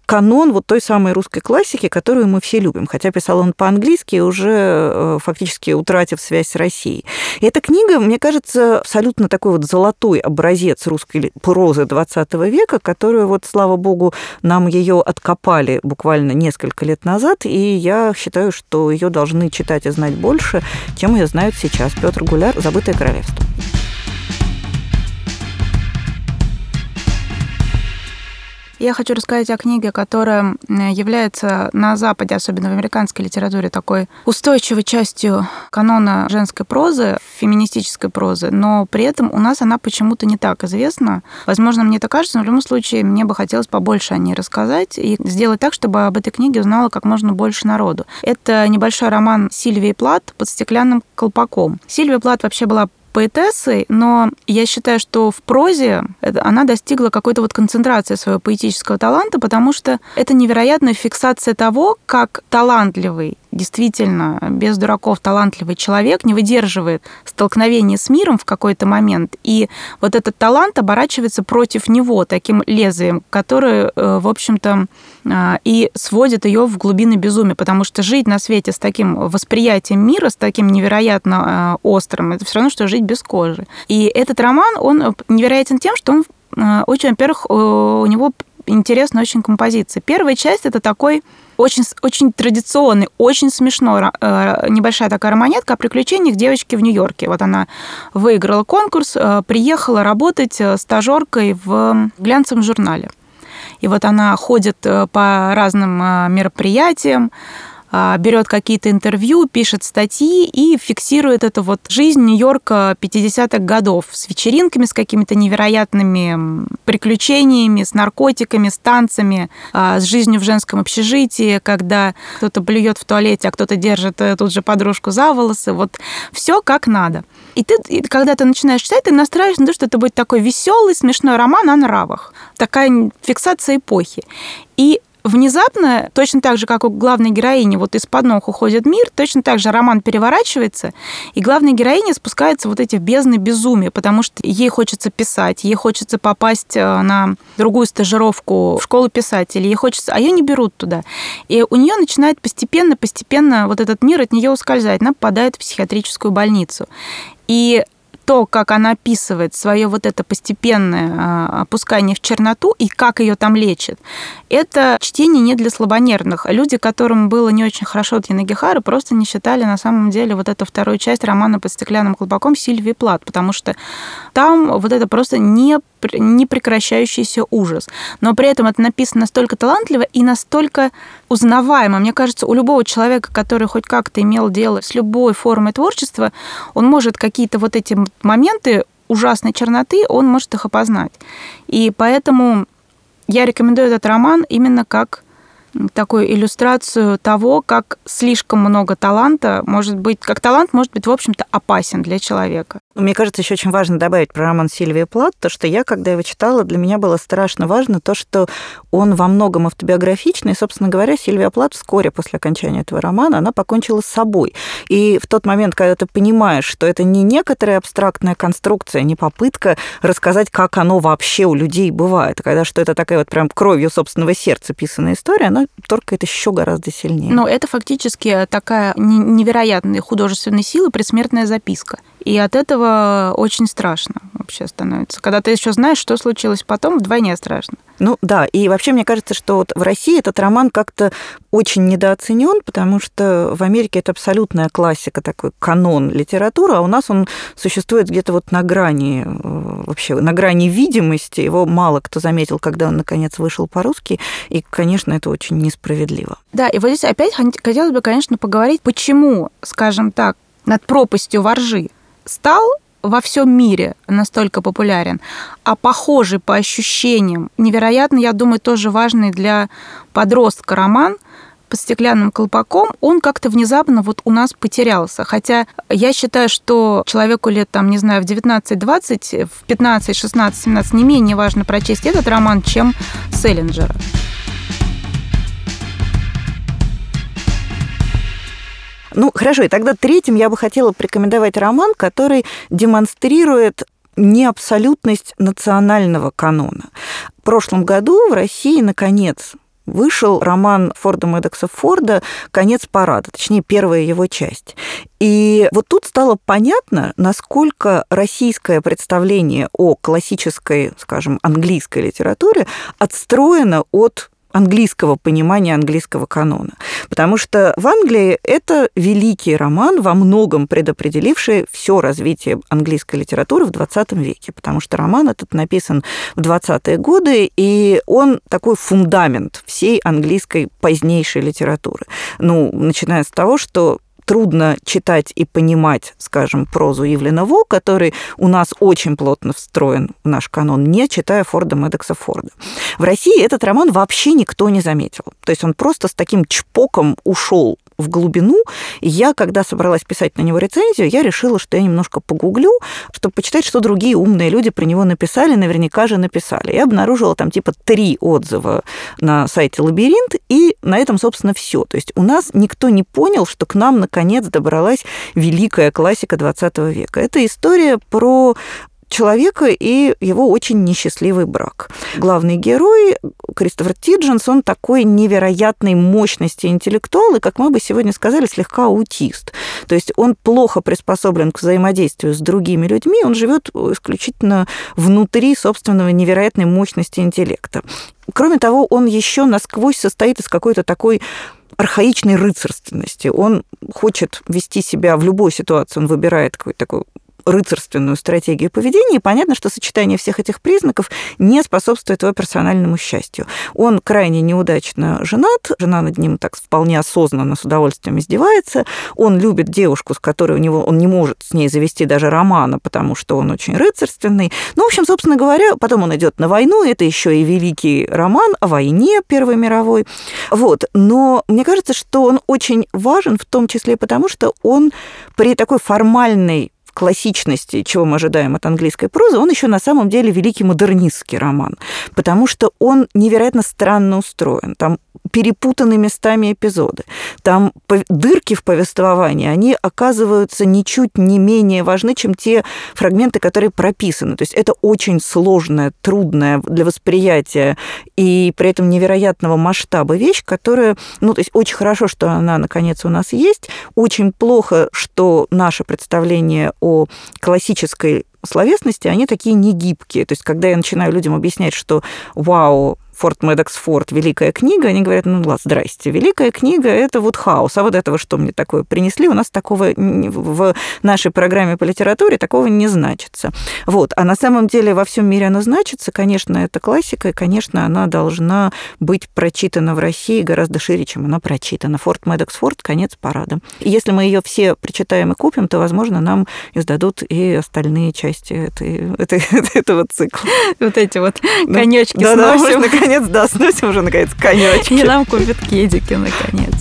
канон вот той самой русской классики, которую мы все любим. Хотя писал он по-английски, уже э, фактически утратив связь с Россией. И эта книга, мне кажется, абсолютно такой вот золотой образец русской прозы 20 века, которую вот, слава богу, нам ее откопали буквально несколько лет назад, и я считаю, что ее должны читать и знать больше, чем ее знают сейчас. Петр Гуляр «Забытое королевство». Я хочу рассказать о книге, которая является на Западе, особенно в американской литературе, такой устойчивой частью канона женской прозы, феминистической прозы, но при этом у нас она почему-то не так известна. Возможно, мне это кажется, но в любом случае мне бы хотелось побольше о ней рассказать и сделать так, чтобы об этой книге узнало как можно больше народу. Это небольшой роман Сильвии Плат «Под стеклянным колпаком». Сильвия Плат вообще была поэтессой, но я считаю, что в прозе она достигла какой-то вот концентрации своего поэтического таланта, потому что это невероятная фиксация того, как талантливый действительно без дураков талантливый человек не выдерживает столкновения с миром в какой-то момент, и вот этот талант оборачивается против него таким лезвием, которое, э, в общем-то, э, и сводит ее в глубины безумия, потому что жить на свете с таким восприятием мира, с таким невероятно э, острым, это все равно, что жить без кожи. И этот роман, он невероятен тем, что он очень, во-первых, у него интересная очень композиция. Первая часть это такой очень, очень традиционный, очень смешной, э, небольшая такая романетка о приключениях девочки в Нью-Йорке. Вот она выиграла конкурс, э, приехала работать э, стажеркой в глянцевом журнале. И вот она ходит по разным мероприятиям, берет какие-то интервью, пишет статьи и фиксирует эту вот жизнь Нью-Йорка 50-х годов с вечеринками, с какими-то невероятными приключениями, с наркотиками, с танцами, а, с жизнью в женском общежитии, когда кто-то блюет в туалете, а кто-то держит э, тут же подружку за волосы. Вот все как надо. И ты, когда ты начинаешь читать, ты настраиваешься на то, что это будет такой веселый, смешной роман о нравах. Такая фиксация эпохи. И внезапно, точно так же, как у главной героини, вот из-под ног уходит мир, точно так же роман переворачивается, и главная героиня спускается вот эти в бездны безумия, потому что ей хочется писать, ей хочется попасть э, на другую стажировку в школу писателей, ей хочется, а ее не берут туда. И у нее начинает постепенно-постепенно вот этот мир от нее ускользать, она попадает в психиатрическую больницу. И то, как она описывает свое вот это постепенное а, опускание в черноту и как ее там лечит, это чтение не для слабонервных. Люди, которым было не очень хорошо от Янагихары, просто не считали на самом деле вот эту вторую часть романа «Под стеклянным колпаком» Сильвии Плат, потому что там вот это просто не непрекращающийся ужас. Но при этом это написано настолько талантливо и настолько узнаваемо. Мне кажется, у любого человека, который хоть как-то имел дело с любой формой творчества, он может какие-то вот эти моменты ужасной черноты, он может их опознать. И поэтому я рекомендую этот роман именно как такую иллюстрацию того, как слишком много таланта может быть, как талант может быть, в общем-то, опасен для человека. Мне кажется, еще очень важно добавить про роман Сильвия Плат, то, что я, когда его читала, для меня было страшно важно то, что он во многом автобиографичный. И, собственно говоря, Сильвия Плат вскоре после окончания этого романа, она покончила с собой. И в тот момент, когда ты понимаешь, что это не некоторая абстрактная конструкция, не попытка рассказать, как оно вообще у людей бывает, когда что это такая вот прям кровью собственного сердца писанная история, она торкает еще гораздо сильнее. Но это фактически такая невероятная художественной силы предсмертная записка. И от этого очень страшно вообще становится. Когда ты еще знаешь, что случилось потом, вдвойне страшно. Ну да, и вообще мне кажется, что вот в России этот роман как-то очень недооценен, потому что в Америке это абсолютная классика, такой канон литературы, а у нас он существует где-то вот на грани, э, вообще на грани видимости. Его мало кто заметил, когда он наконец вышел по-русски, и, конечно, это очень несправедливо. Да, и вот здесь опять хотелось бы, конечно, поговорить, почему, скажем так, над пропастью воржи стал во всем мире настолько популярен, а похожий по ощущениям, невероятно, я думаю, тоже важный для подростка роман под стеклянным колпаком, он как-то внезапно вот у нас потерялся. Хотя я считаю, что человеку лет, там, не знаю, в 19-20, в 15, 16, 17 не менее важно прочесть этот роман, чем Селлинджера. Ну, хорошо, и тогда третьим я бы хотела порекомендовать роман, который демонстрирует неабсолютность национального канона. В прошлом году в России, наконец, вышел роман Форда Медекса Форда «Конец парада», точнее, первая его часть. И вот тут стало понятно, насколько российское представление о классической, скажем, английской литературе отстроено от английского понимания английского канона. Потому что в Англии это великий роман, во многом предопределивший все развитие английской литературы в 20 веке, потому что роман этот написан в 20-е годы, и он такой фундамент всей английской позднейшей литературы. Ну, начиная с того, что трудно читать и понимать, скажем, прозу Ивлена Во, который у нас очень плотно встроен в наш канон, не читая Форда Медекса Форда. В России этот роман вообще никто не заметил. То есть он просто с таким чпоком ушел в глубину. И я, когда собралась писать на него рецензию, я решила, что я немножко погуглю, чтобы почитать, что другие умные люди про него написали, наверняка же написали. Я обнаружила там типа три отзыва на сайте «Лабиринт», и на этом, собственно, все. То есть у нас никто не понял, что к нам наконец добралась великая классика 20 века. Это история про человека и его очень несчастливый брак. Главный герой, Кристофер Тидженс, он такой невероятной мощности интеллектуал, и, как мы бы сегодня сказали, слегка аутист. То есть он плохо приспособлен к взаимодействию с другими людьми, он живет исключительно внутри собственного невероятной мощности интеллекта. Кроме того, он еще насквозь состоит из какой-то такой архаичной рыцарственности. Он хочет вести себя в любой ситуации, он выбирает какой-то такой рыцарственную стратегию поведения, и понятно, что сочетание всех этих признаков не способствует его персональному счастью. Он крайне неудачно женат, жена над ним так вполне осознанно, с удовольствием издевается, он любит девушку, с которой у него он не может с ней завести даже романа, потому что он очень рыцарственный. Ну, в общем, собственно говоря, потом он идет на войну, это еще и великий роман о войне Первой мировой. Вот. Но мне кажется, что он очень важен в том числе потому, что он при такой формальной классичности, чего мы ожидаем от английской прозы, он еще на самом деле великий модернистский роман, потому что он невероятно странно устроен. Там перепутаны местами эпизоды. Там дырки в повествовании, они оказываются ничуть не менее важны, чем те фрагменты, которые прописаны. То есть это очень сложная, трудная для восприятия и при этом невероятного масштаба вещь, которая, ну, то есть очень хорошо, что она, наконец, у нас есть, очень плохо, что наше представление о классической словесности, они такие негибкие. То есть, когда я начинаю людям объяснять, что вау, Форт Медекс Форд «Великая книга», они говорят, ну ладно, здрасте, «Великая книга» — это вот хаос, а вот этого что мне такое принесли? У нас такого в нашей программе по литературе такого не значится. Вот. А на самом деле во всем мире она значится, конечно, это классика, и, конечно, она должна быть прочитана в России гораздо шире, чем она прочитана. Форт Медекс Форд конец парада. И если мы ее все прочитаем и купим, то, возможно, нам издадут и остальные части этой, этой, этого цикла. Вот эти вот конечки да, да, можно, наконец, да, сносим уже, наконец, конечки. И нам купят кедики, наконец.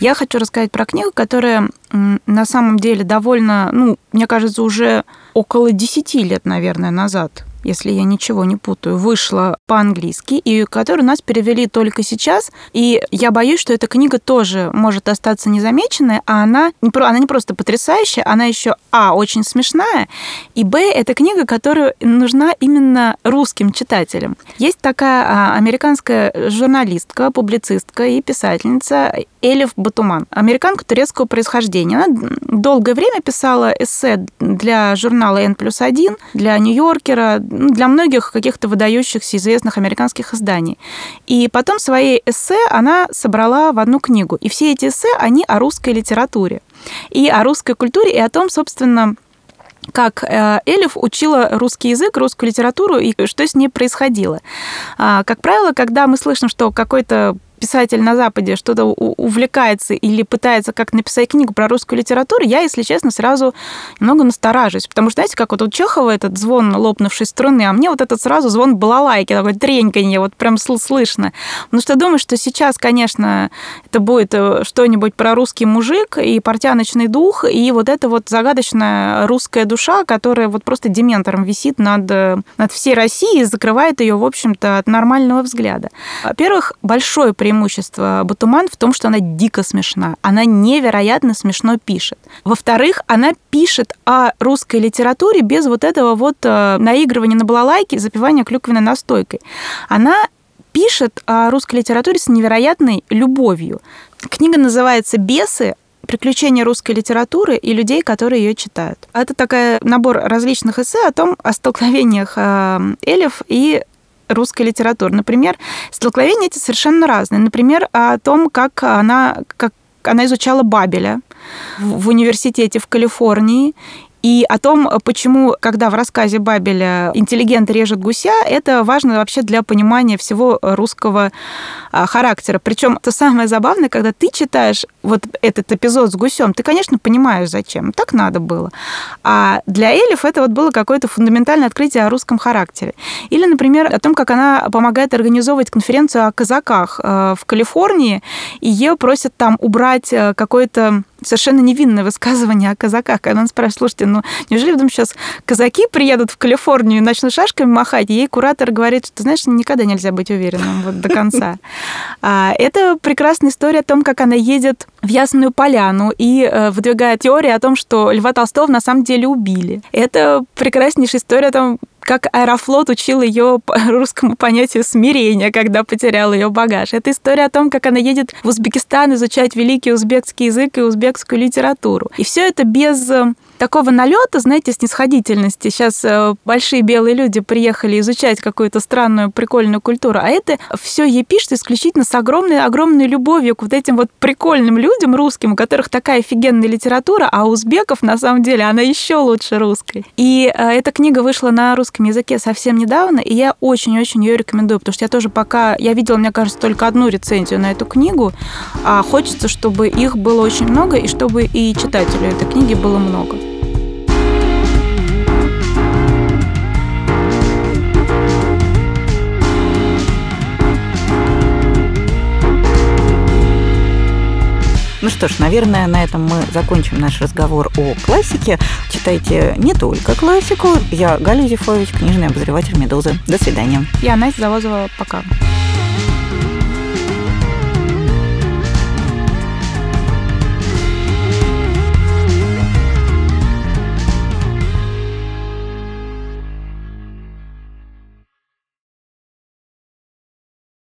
Я хочу рассказать про книгу, которая на самом деле довольно, ну, мне кажется, уже около 10 лет, наверное, назад если я ничего не путаю, вышла по-английски, и которую нас перевели только сейчас. И я боюсь, что эта книга тоже может остаться незамеченной, а она не, она не просто потрясающая, она еще, а, очень смешная, и, б, это книга, которая нужна именно русским читателям. Есть такая а, американская журналистка, публицистка и писательница Элиф Батуман, американка турецкого происхождения. Она долгое время писала эссе для журнала N плюс 1, для Нью-Йоркера, для многих каких-то выдающихся известных американских изданий. И потом свои эссе она собрала в одну книгу. И все эти эссе, они о русской литературе и о русской культуре, и о том, собственно, как э, Элиф учила русский язык, русскую литературу и что с ней происходило. А, как правило, когда мы слышим, что какой-то писатель на Западе что-то увлекается или пытается как написать книгу про русскую литературу, я, если честно, сразу немного настораживаюсь. Потому что, знаете, как вот у Чехова этот звон лопнувшей струны, а мне вот этот сразу звон балалайки, такой треньканье, вот прям слышно. Потому что думаю, что сейчас, конечно, это будет э, что-нибудь про русский мужик и портяночный дух, и вот эта вот загадочная русская душа, которая вот просто дементором висит над, э, над всей Россией и закрывает ее, в общем-то, от нормального взгляда. Во-первых, большое преимущество преимущество Батуман в том, что она дико смешна. Она невероятно смешно пишет. Во-вторых, она пишет о русской литературе без вот этого вот э, наигрывания на балалайке, запивания клюквенной настойкой. Она пишет о русской литературе с невероятной любовью. Книга называется «Бесы», приключения русской литературы и людей, которые ее читают. Это такой набор различных эссе о том, о столкновениях э, Элев и русской литературы. Например, столкновения эти совершенно разные. Например, о том, как она, как она изучала Бабеля в университете в Калифорнии и о том, почему, когда в рассказе Бабеля интеллигент режет гуся, это важно вообще для понимания всего русского а, характера. Причем то самое забавное, когда ты читаешь вот этот эпизод с гусем, ты, конечно, понимаешь, зачем. Так надо было. А для Элиф это вот было какое-то фундаментальное открытие о русском характере. Или, например, о том, как она помогает организовывать конференцию о казаках э, в Калифорнии, и ее просят там убрать э, какое-то совершенно невинное высказывание о казаках. Когда он спрашивает, слушайте, ну неужели потом сейчас казаки приедут в Калифорнию и начнут шашками махать? И ей куратор говорит, что, знаешь, никогда нельзя быть уверенным вот до конца. А, это прекрасная история о том, как она едет в Ясную Поляну и э, выдвигает теорию о том, что Льва Толстого на самом деле убили. Это прекраснейшая история о том, как Аэрофлот учил ее русскому понятию смирения, когда потерял ее багаж. Это история о том, как она едет в Узбекистан изучать великий узбекский язык и узбекскую литературу. И все это без э, такого налета, знаете, снисходительности. Сейчас э, большие белые люди приехали изучать какую-то странную, прикольную культуру, а это все ей пишет исключительно с огромной, огромной любовью к вот этим вот прикольным людям русским, у которых такая офигенная литература, а у узбеков, на самом деле, она еще лучше русской. И э, эта книга вышла на русском языке совсем недавно, и я очень-очень ее рекомендую, потому что я тоже пока, я видела, мне кажется, только одну рецензию на эту книгу, а хочется, чтобы их было очень много, и чтобы и читателю этой книги было много. Ну что ж, наверное, на этом мы закончим наш разговор о классике. Читайте не только классику. Я Галя Зифович, книжный обозреватель «Медузы». До свидания. Я Настя Завозова. Пока.